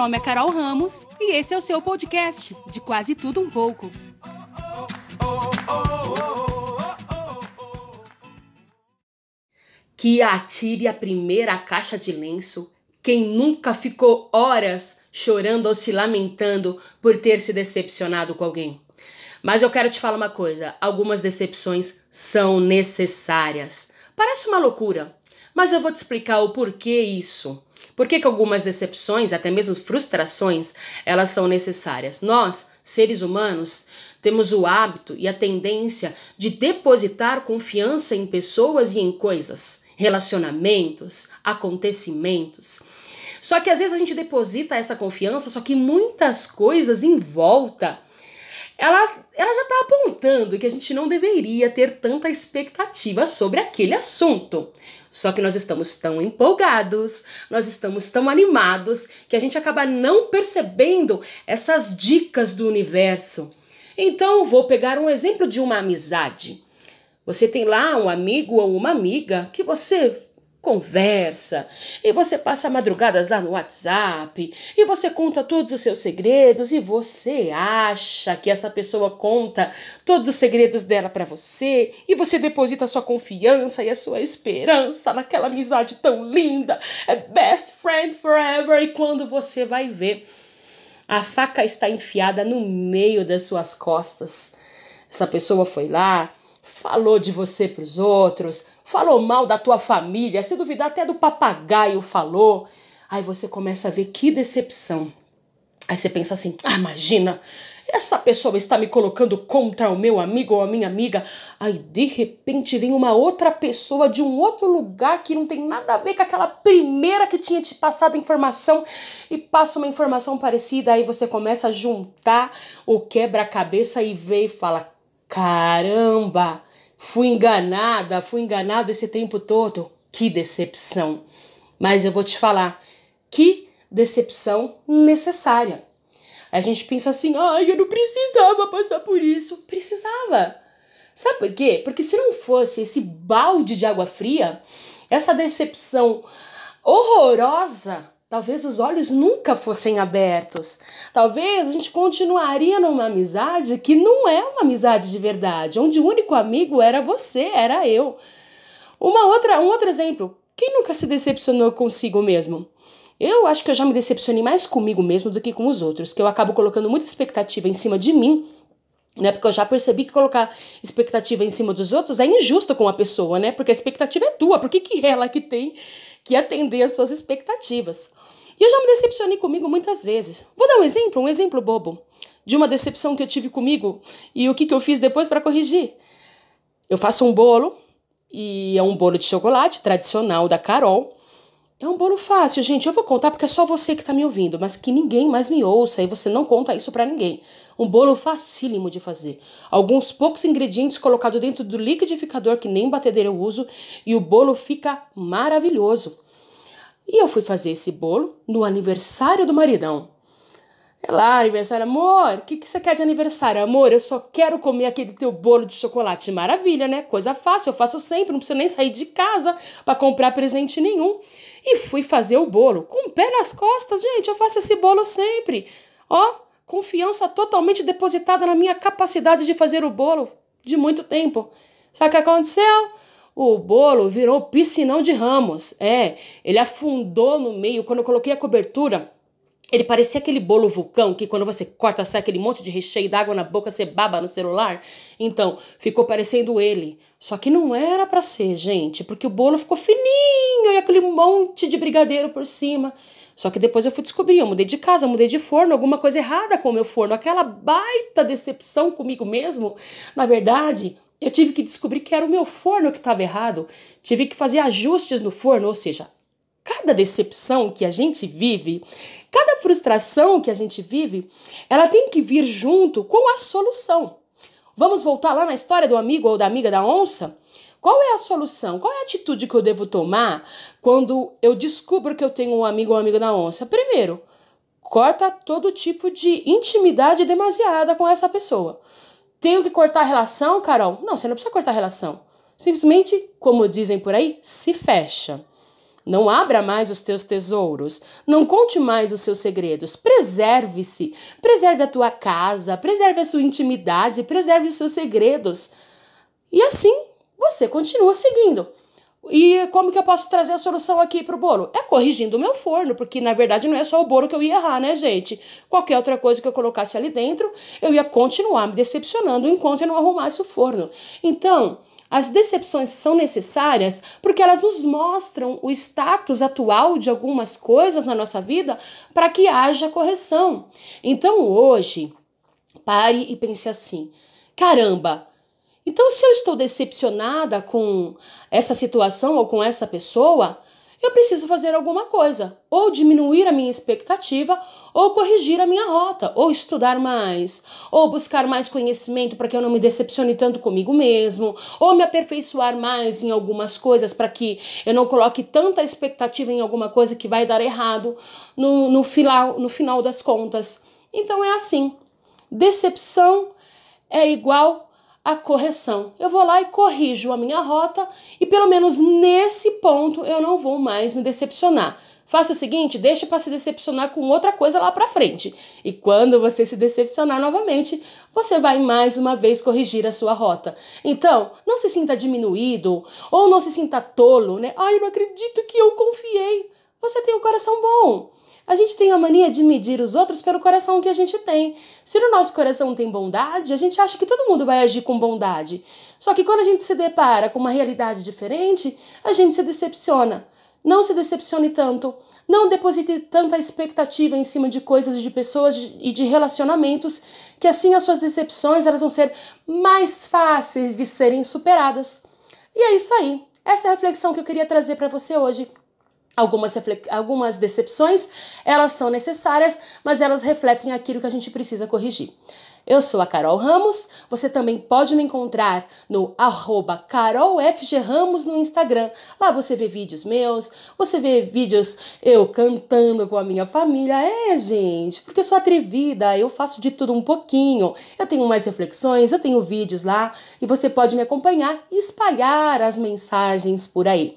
nome é Carol Ramos e esse é o seu podcast de quase tudo um pouco. Que atire a primeira caixa de lenço quem nunca ficou horas chorando ou se lamentando por ter se decepcionado com alguém. Mas eu quero te falar uma coisa: algumas decepções são necessárias. Parece uma loucura, mas eu vou te explicar o porquê isso. Por que, que algumas decepções, até mesmo frustrações, elas são necessárias? Nós, seres humanos, temos o hábito e a tendência de depositar confiança em pessoas e em coisas, relacionamentos, acontecimentos. Só que às vezes a gente deposita essa confiança, só que muitas coisas em volta ela, ela já está apontando que a gente não deveria ter tanta expectativa sobre aquele assunto. Só que nós estamos tão empolgados, nós estamos tão animados que a gente acaba não percebendo essas dicas do universo. Então, vou pegar um exemplo de uma amizade. Você tem lá um amigo ou uma amiga que você conversa, e você passa madrugadas lá no WhatsApp, e você conta todos os seus segredos, e você acha que essa pessoa conta todos os segredos dela para você, e você deposita a sua confiança e a sua esperança naquela amizade tão linda, é best friend forever, e quando você vai ver, a faca está enfiada no meio das suas costas. Essa pessoa foi lá, falou de você para os outros, falou mal da tua família, se duvidar até do papagaio falou. Aí você começa a ver que decepção. Aí você pensa assim: ah, imagina, essa pessoa está me colocando contra o meu amigo ou a minha amiga. Aí de repente vem uma outra pessoa de um outro lugar que não tem nada a ver com aquela primeira que tinha te passado informação e passa uma informação parecida. Aí você começa a juntar o quebra-cabeça e vê e fala: caramba! Fui enganada, fui enganado esse tempo todo. Que decepção. Mas eu vou te falar, que decepção necessária. A gente pensa assim, ai, eu não precisava passar por isso. Precisava. Sabe por quê? Porque se não fosse esse balde de água fria, essa decepção horrorosa Talvez os olhos nunca fossem abertos. Talvez a gente continuaria numa amizade que não é uma amizade de verdade, onde o único amigo era você, era eu. Uma outra, um outro exemplo. Quem nunca se decepcionou consigo mesmo? Eu acho que eu já me decepcionei mais comigo mesmo do que com os outros, que eu acabo colocando muita expectativa em cima de mim né? Porque eu já percebi que colocar expectativa em cima dos outros é injusto com a pessoa, né? Porque a expectativa é tua, por que, que ela que tem que atender as suas expectativas? E eu já me decepcionei comigo muitas vezes. Vou dar um exemplo, um exemplo bobo, de uma decepção que eu tive comigo e o que, que eu fiz depois para corrigir. Eu faço um bolo, e é um bolo de chocolate tradicional da Carol. É um bolo fácil, gente. Eu vou contar porque é só você que está me ouvindo, mas que ninguém mais me ouça e você não conta isso para ninguém. Um bolo facílimo de fazer. Alguns poucos ingredientes colocados dentro do liquidificador que nem batedeira eu uso e o bolo fica maravilhoso. E eu fui fazer esse bolo no aniversário do maridão. É lá, aniversário, amor, o que, que você quer de aniversário? Amor, eu só quero comer aquele teu bolo de chocolate. Maravilha, né? Coisa fácil, eu faço sempre, não preciso nem sair de casa para comprar presente nenhum. E fui fazer o bolo com o pé nas costas, gente, eu faço esse bolo sempre. Ó, confiança totalmente depositada na minha capacidade de fazer o bolo de muito tempo. Sabe o que aconteceu? O bolo virou piscinão de ramos. É, ele afundou no meio. Quando eu coloquei a cobertura, ele parecia aquele bolo vulcão que quando você corta sai aquele monte de recheio d'água na boca, você baba no celular. Então, ficou parecendo ele. Só que não era para ser, gente, porque o bolo ficou fininho e aquele monte de brigadeiro por cima. Só que depois eu fui descobrir, eu mudei de casa, mudei de forno, alguma coisa errada com o meu forno, aquela baita decepção comigo mesmo. Na verdade, eu tive que descobrir que era o meu forno que estava errado, tive que fazer ajustes no forno, ou seja, cada decepção que a gente vive, cada frustração que a gente vive, ela tem que vir junto com a solução. Vamos voltar lá na história do amigo ou da amiga da onça? Qual é a solução? Qual é a atitude que eu devo tomar quando eu descubro que eu tenho um amigo ou amiga da onça? Primeiro, corta todo tipo de intimidade demasiada com essa pessoa. Tenho que cortar a relação, Carol? Não, você não precisa cortar a relação. Simplesmente, como dizem por aí, se fecha. Não abra mais os teus tesouros. Não conte mais os seus segredos. Preserve-se. Preserve a tua casa, preserve a sua intimidade, preserve os seus segredos. E assim você continua seguindo. E como que eu posso trazer a solução aqui pro bolo? É corrigindo o meu forno, porque na verdade não é só o bolo que eu ia errar, né, gente? Qualquer outra coisa que eu colocasse ali dentro, eu ia continuar me decepcionando enquanto eu não arrumasse o forno. Então, as decepções são necessárias porque elas nos mostram o status atual de algumas coisas na nossa vida para que haja correção. Então, hoje, pare e pense assim: caramba, então, se eu estou decepcionada com essa situação ou com essa pessoa, eu preciso fazer alguma coisa, ou diminuir a minha expectativa, ou corrigir a minha rota, ou estudar mais, ou buscar mais conhecimento para que eu não me decepcione tanto comigo mesmo, ou me aperfeiçoar mais em algumas coisas para que eu não coloque tanta expectativa em alguma coisa que vai dar errado no, no, final, no final das contas. Então é assim: decepção é igual a correção. Eu vou lá e corrijo a minha rota e pelo menos nesse ponto eu não vou mais me decepcionar. Faça o seguinte, deixe para se decepcionar com outra coisa lá para frente. E quando você se decepcionar novamente, você vai mais uma vez corrigir a sua rota. Então, não se sinta diminuído ou não se sinta tolo, né? Ai, eu não acredito que eu confiei. Você tem um coração bom. A gente tem a mania de medir os outros pelo coração que a gente tem. Se no nosso coração tem bondade, a gente acha que todo mundo vai agir com bondade. Só que quando a gente se depara com uma realidade diferente, a gente se decepciona. Não se decepcione tanto. Não deposite tanta expectativa em cima de coisas e de pessoas e de relacionamentos, que assim as suas decepções elas vão ser mais fáceis de serem superadas. E é isso aí. Essa é a reflexão que eu queria trazer para você hoje. Algumas, algumas decepções, elas são necessárias, mas elas refletem aquilo que a gente precisa corrigir. Eu sou a Carol Ramos, você também pode me encontrar no carolfgramos no Instagram. Lá você vê vídeos meus, você vê vídeos eu cantando com a minha família. É, gente, porque eu sou atrevida, eu faço de tudo um pouquinho. Eu tenho mais reflexões, eu tenho vídeos lá e você pode me acompanhar e espalhar as mensagens por aí.